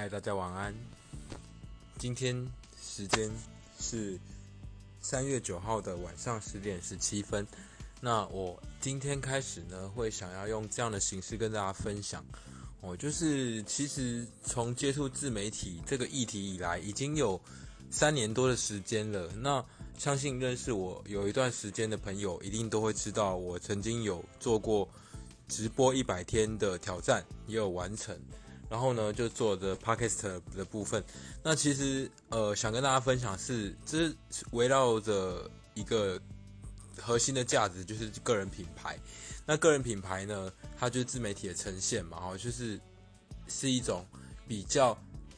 嗨，大家晚安。今天时间是三月九号的晚上十点十七分。那我今天开始呢，会想要用这样的形式跟大家分享。哦，就是其实从接触自媒体这个议题以来，已经有三年多的时间了。那相信认识我有一段时间的朋友，一定都会知道，我曾经有做过直播一百天的挑战，也有完成。然后呢，就做的 podcast 的部分。那其实呃，想跟大家分享是，这是围绕着一个核心的价值，就是个人品牌。那个人品牌呢，它就是自媒体的呈现嘛，哦，就是是一种比较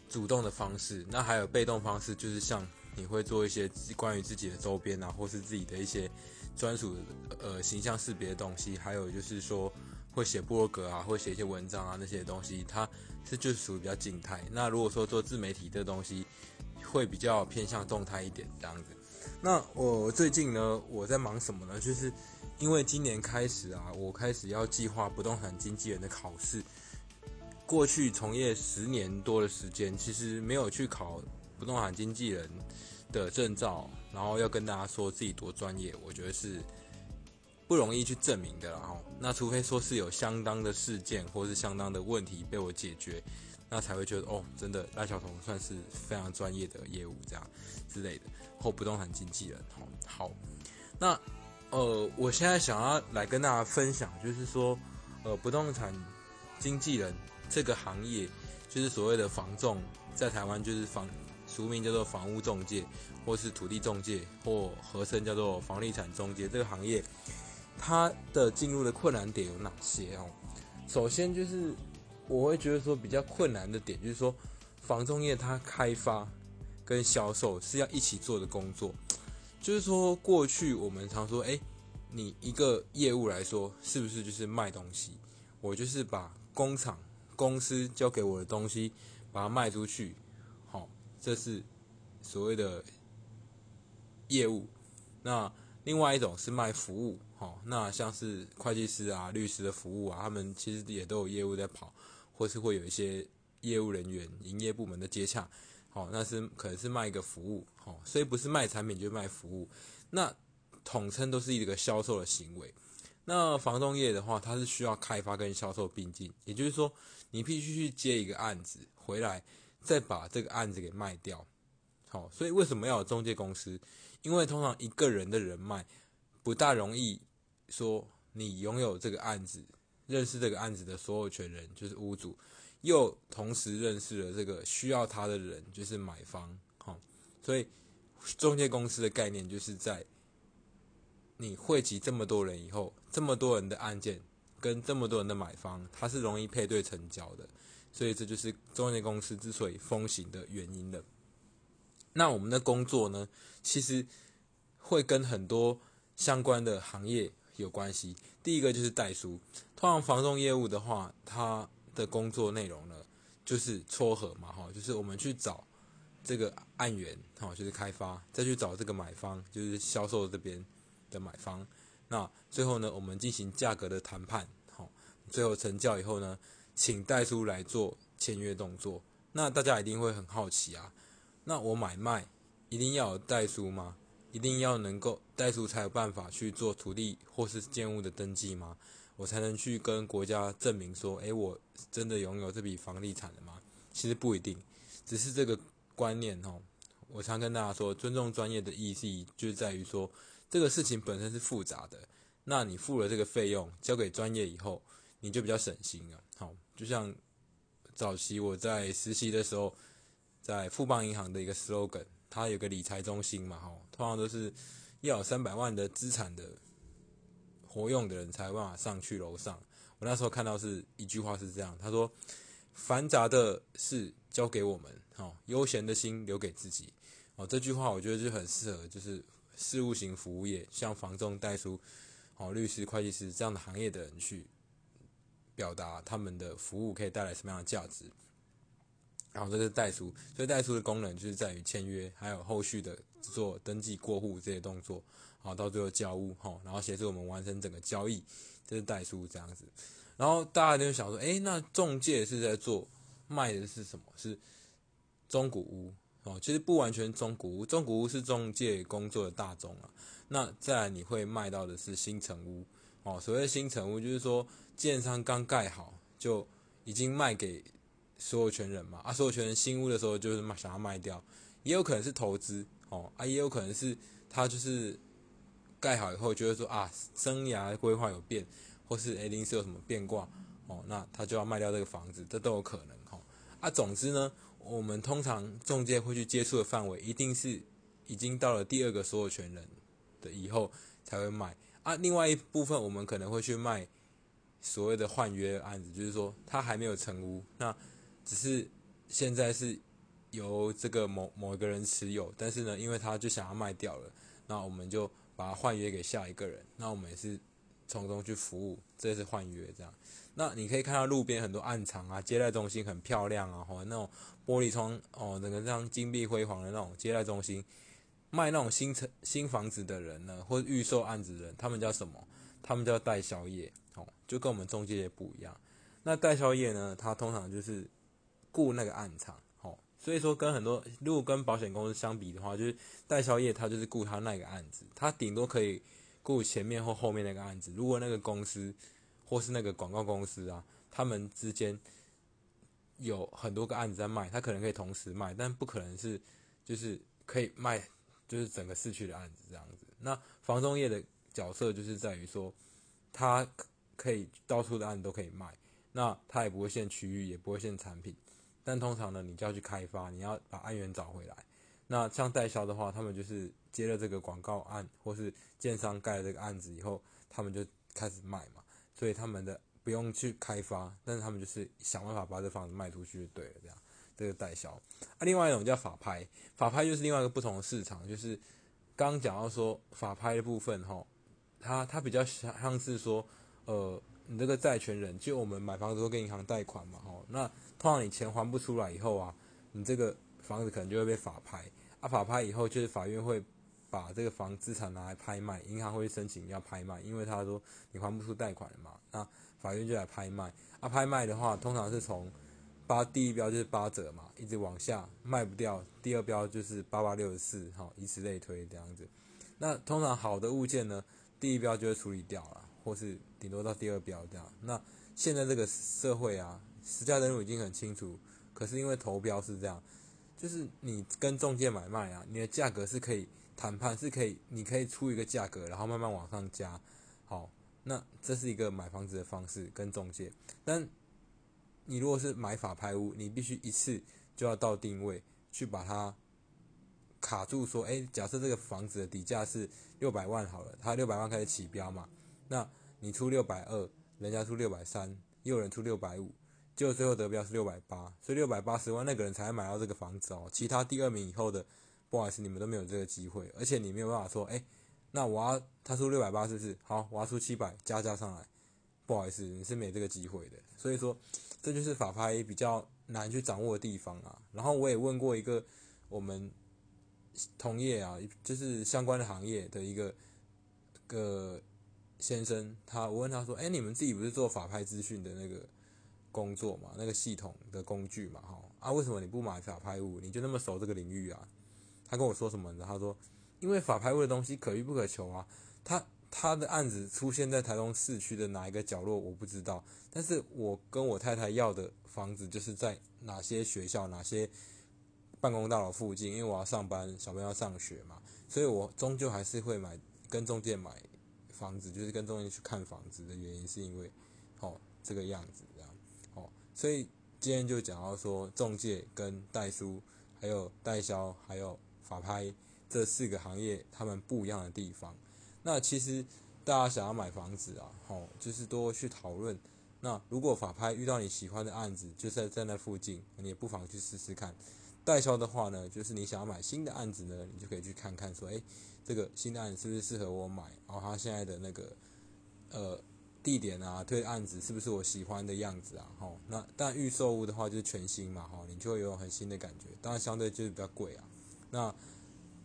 主动的方式。那还有被动方式，就是像你会做一些关于自己的周边啊，或是自己的一些专属呃形象识别的东西。还有就是说会写博格啊，会写一些文章啊那些东西，它是就是属于比较静态。那如果说做自媒体这东西，会比较偏向动态一点这样子。那我最近呢，我在忙什么呢？就是因为今年开始啊，我开始要计划不动产经纪人的考试。过去从业十年多的时间，其实没有去考不动产经纪人的证照，然后要跟大家说自己多专业，我觉得是不容易去证明的。然后，那除非说是有相当的事件或是相当的问题被我解决，那才会觉得哦，真的赖小彤算是非常专业的业务这样之类的，或不动产经纪人。好，好，那呃，我现在想要来跟大家分享，就是说，呃，不动产经纪人这个行业，就是所谓的房仲，在台湾就是房俗名叫做房屋中介，或是土地中介，或合称叫做房地产中介这个行业，它的进入的困难点有哪些哦？首先就是我会觉得说比较困难的点，就是说房仲业它开发跟销售是要一起做的工作。就是说，过去我们常说，哎，你一个业务来说，是不是就是卖东西？我就是把工厂、公司交给我的东西，把它卖出去，好，这是所谓的业务。那另外一种是卖服务，好，那像是会计师啊、律师的服务啊，他们其实也都有业务在跑，或是会有一些业务人员、营业部门的接洽。好，那是可能是卖一个服务，好，所以不是卖产品就是卖服务，那统称都是一个销售的行为。那房东业的话，它是需要开发跟销售并进，也就是说，你必须去接一个案子回来，再把这个案子给卖掉。好，所以为什么要有中介公司？因为通常一个人的人脉不大容易说你拥有这个案子，认识这个案子的所有权人就是屋主。又同时认识了这个需要他的人，就是买方，哈，所以中介公司的概念就是在你汇集这么多人以后，这么多人的案件跟这么多人的买方，它是容易配对成交的，所以这就是中介公司之所以风行的原因了。那我们的工作呢，其实会跟很多相关的行业有关系。第一个就是代书，通常房仲业务的话，它的工作内容呢，就是撮合嘛，哈，就是我们去找这个案源，哈，就是开发，再去找这个买方，就是销售这边的买方。那最后呢，我们进行价格的谈判，好，最后成交以后呢，请代书来做签约动作。那大家一定会很好奇啊，那我买卖一定要有代书吗？一定要能够代书才有办法去做土地或是建物的登记吗？我才能去跟国家证明说，诶，我真的拥有这笔房地产了吗？其实不一定，只是这个观念哦。我常跟大家说，尊重专业的意义就在于说，这个事情本身是复杂的，那你付了这个费用，交给专业以后，你就比较省心了。好，就像早期我在实习的时候，在富邦银行的一个 slogan，他有个理财中心嘛，哈，通常都是要有三百万的资产的。活用的人才办法上去楼上。我那时候看到是一句话是这样，他说：“繁杂的事交给我们，哦，悠闲的心留给自己。”哦，这句话我觉得就很适合，就是事务型服务业，像房仲、代书、哦律师、会计师这样的行业的人去表达他们的服务可以带来什么样的价值。然后这是代书，所以代书的功能就是在于签约，还有后续的做登记、过户这些动作。好，到最后交屋，哈，然后协助我们完成整个交易，这是代书这样子。然后大家就想说，诶，那中介是在做卖的是什么？是中古屋哦，其实不完全中古屋，中古屋是中介工作的大宗啊。那再来你会卖到的是新城屋哦，所谓新城屋就是说建商刚盖好就已经卖给所有权人嘛，啊，所有权人新屋的时候就是卖想要卖掉，也有可能是投资哦，啊，也有可能是他就是盖好以后觉得说啊，生涯规划有变，或是诶临时有什么变卦哦，那他就要卖掉这个房子，这都有可能哈。啊，总之呢，我们通常中介会去接触的范围一定是已经到了第二个所有权人。的以后才会卖啊，另外一部分我们可能会去卖所谓的换约案子，就是说他还没有成屋，那只是现在是由这个某某一个人持有，但是呢，因为他就想要卖掉了，那我们就把它换约给下一个人，那我们也是从中去服务，这是换约这样。那你可以看到路边很多暗藏啊，接待中心很漂亮啊，或那种玻璃窗哦，整个这样金碧辉煌的那种接待中心。卖那种新城新房子的人呢，或预售案子的人，他们叫什么？他们叫代销业，哦，就跟我们中介也不一样。那代销业呢，它通常就是雇那个暗场，哦，所以说跟很多如果跟保险公司相比的话，就是代销业它就是雇他那个案子，他顶多可以雇前面或后面那个案子。如果那个公司或是那个广告公司啊，他们之间有很多个案子在卖，他可能可以同时卖，但不可能是就是可以卖。就是整个市区的案子这样子，那房中业的角色就是在于说，它可以到处的案子都可以卖，那它也不会限区域，也不会限产品，但通常呢，你就要去开发，你要把案源找回来。那像代销的话，他们就是接了这个广告案，或是建商盖了这个案子以后，他们就开始卖嘛，所以他们的不用去开发，但是他们就是想办法把这房子卖出去就对了，这样。这个代销啊，另外一种叫法拍，法拍就是另外一个不同的市场，就是刚刚讲到说法拍的部分哈，它它比较像像是说，呃，你这个债权人，就我们买房子都跟银行贷款嘛，哈，那通常你钱还不出来以后啊，你这个房子可能就会被法拍，啊，法拍以后就是法院会把这个房资产拿来拍卖，银行会申请要拍卖，因为他说你还不出贷款了嘛，那法院就来拍卖，啊，拍卖的话通常是从八第一标就是八折嘛，一直往下卖不掉。第二标就是八八六十四，哈，以此类推这样子。那通常好的物件呢，第一标就会处理掉了，或是顶多到第二标这样。那现在这个社会啊，实价登录已经很清楚，可是因为投标是这样，就是你跟中介买卖啊，你的价格是可以谈判，是可以，你可以出一个价格，然后慢慢往上加。好，那这是一个买房子的方式跟中介，但。你如果是买法拍屋，你必须一次就要到定位去把它卡住，说，哎，假设这个房子的底价是六百万好了，它六百万开始起标嘛，那你出六百二，人家出六百三，又有人出六百五，结果最后得标是六百八，所以六百八十万那个人才买到这个房子哦，其他第二名以后的，不好意思，你们都没有这个机会，而且你没有办法说，哎，那我要他出六百八是不是？好，我要出七百加加上来，不好意思，你是没这个机会的，所以说。这就是法拍比较难去掌握的地方啊。然后我也问过一个我们同业啊，就是相关的行业的一个个先生，他我问他说：“哎，你们自己不是做法拍资讯的那个工作嘛？那个系统的工具嘛？哈啊，为什么你不买法拍物？你就那么熟这个领域啊？”他跟我说什么呢？他说：“因为法拍物的东西可遇不可求啊。”他他的案子出现在台中市区的哪一个角落，我不知道。但是我跟我太太要的房子就是在哪些学校、哪些办公大楼附近，因为我要上班，小朋友要上学嘛，所以我终究还是会买跟中介买房子，就是跟中介去看房子的原因，是因为哦这个样子这样哦，所以今天就讲到说中介跟代书，还有代销，还有法拍这四个行业他们不一样的地方。那其实大家想要买房子啊，吼，就是多去讨论。那如果法拍遇到你喜欢的案子，就在在那附近，你也不妨去试试看。代销的话呢，就是你想要买新的案子呢，你就可以去看看，说，哎，这个新的案子是不是适合我买？然后他现在的那个呃地点啊，推案子是不是我喜欢的样子啊？吼，那但预售屋的话就是全新嘛，吼，你就会有很新的感觉。当然相对就是比较贵啊。那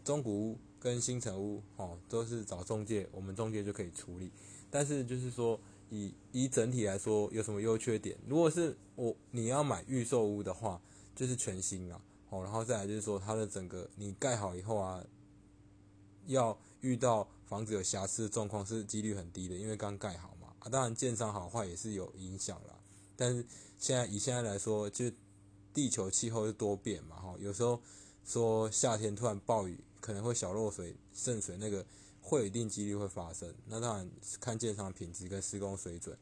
中古屋。跟新城屋哦，都是找中介，我们中介就可以处理。但是就是说，以以整体来说有什么优缺点？如果是我你要买预售屋的话，就是全新啊，哦，然后再来就是说它的整个你盖好以后啊，要遇到房子有瑕疵的状况是几率很低的，因为刚盖好嘛。啊，当然建商好坏也是有影响啦。但是现在以现在来说，就地球气候是多变嘛，哈，有时候说夏天突然暴雨，可能会小漏水渗水，那个会有一定几率会发生。那当然看建商品质跟施工水准。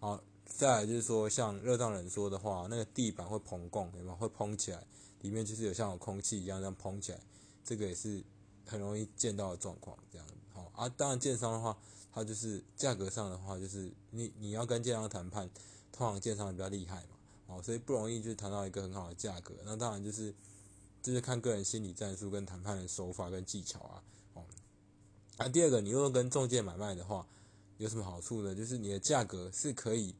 好，再来就是说像热胀冷缩的话，那个地板会膨供，有没有会膨起来？里面就是有像有空气一样这样膨起来，这个也是很容易见到的状况。这样好啊，当然建商的话，它就是价格上的话，就是你你要跟建商谈判。通常建商比较厉害嘛，哦，所以不容易就谈到一个很好的价格。那当然就是，就是看个人心理战术跟谈判的手法跟技巧啊，哦。啊第二个，你如果跟中介买卖的话，有什么好处呢？就是你的价格是可以，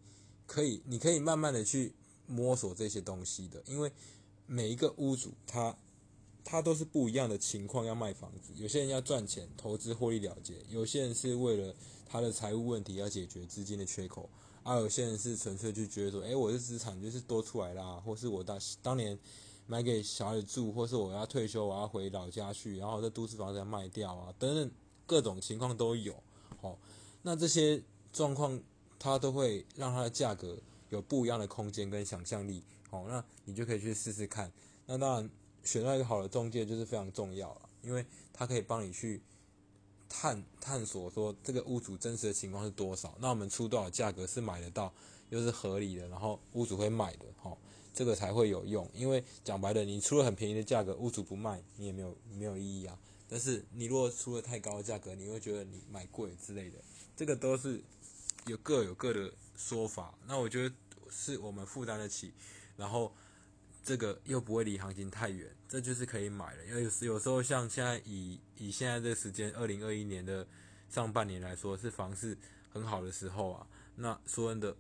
可以，你可以慢慢的去摸索这些东西的，因为每一个屋主他他都是不一样的情况要卖房子。有些人要赚钱，投资获利了结；有些人是为了他的财务问题要解决资金的缺口。而有些人是纯粹就觉得说，哎，我的资产就是多出来啦，或是我当当年买给小孩子住，或是我要退休，我要回老家去，然后在都市房子要卖掉啊，等等各种情况都有。哦，那这些状况它都会让它的价格有不一样的空间跟想象力。哦，那你就可以去试试看。那当然选到一个好的中介就是非常重要了，因为它可以帮你去。探探索说这个屋主真实的情况是多少？那我们出多少价格是买得到，又是合理的，然后屋主会买的，吼，这个才会有用。因为讲白了，你出了很便宜的价格，屋主不卖，你也没有没有意义啊。但是你如果出了太高的价格，你会觉得你买贵之类的，这个都是有各有各的说法。那我觉得是我们负担得起，然后。这个又不会离行情太远，这就是可以买了。因为有时有时候像现在以以现在这时间，二零二一年的上半年来说，是房市很好的时候啊。那说真的，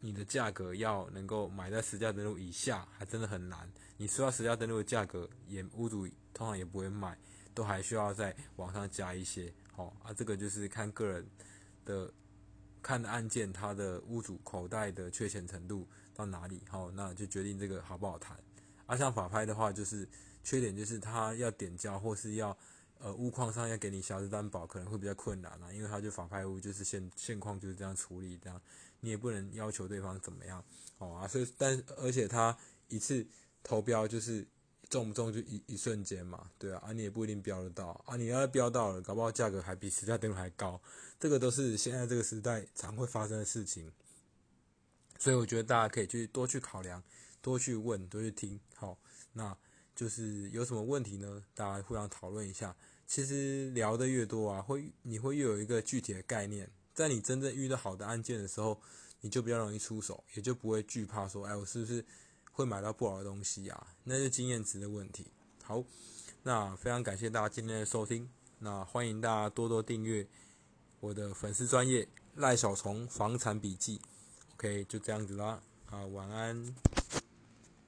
你的价格要能够买在实价登录以下，还真的很难。你说到实价登录的价格，也屋主通常也不会卖，都还需要在网上加一些。好啊，这个就是看个人的。看的案件，他的屋主口袋的缺钱程度到哪里，好，那就决定这个好不好谈。啊，像法拍的话，就是缺点就是他要点交或是要呃屋况上要给你瑕疵担保，可能会比较困难啦，因为他就法拍屋就是现现况就是这样处理，这样你也不能要求对方怎么样，哦啊，所以但而且他一次投标就是。中不中就一一瞬间嘛，对啊，啊你也不一定标得到啊，你要标到了，搞不好价格还比实价登录还高，这个都是现在这个时代常会发生的事情，所以我觉得大家可以去多去考量，多去问，多去听，好，那就是有什么问题呢？大家互相讨论一下，其实聊的越多啊，会你会越有一个具体的概念，在你真正遇到好的案件的时候，你就比较容易出手，也就不会惧怕说，哎，我是不是？会买到不好的东西啊，那是经验值的问题。好，那非常感谢大家今天的收听，那欢迎大家多多订阅我的粉丝专业赖小虫房产笔记。OK，就这样子啦，啊，晚安。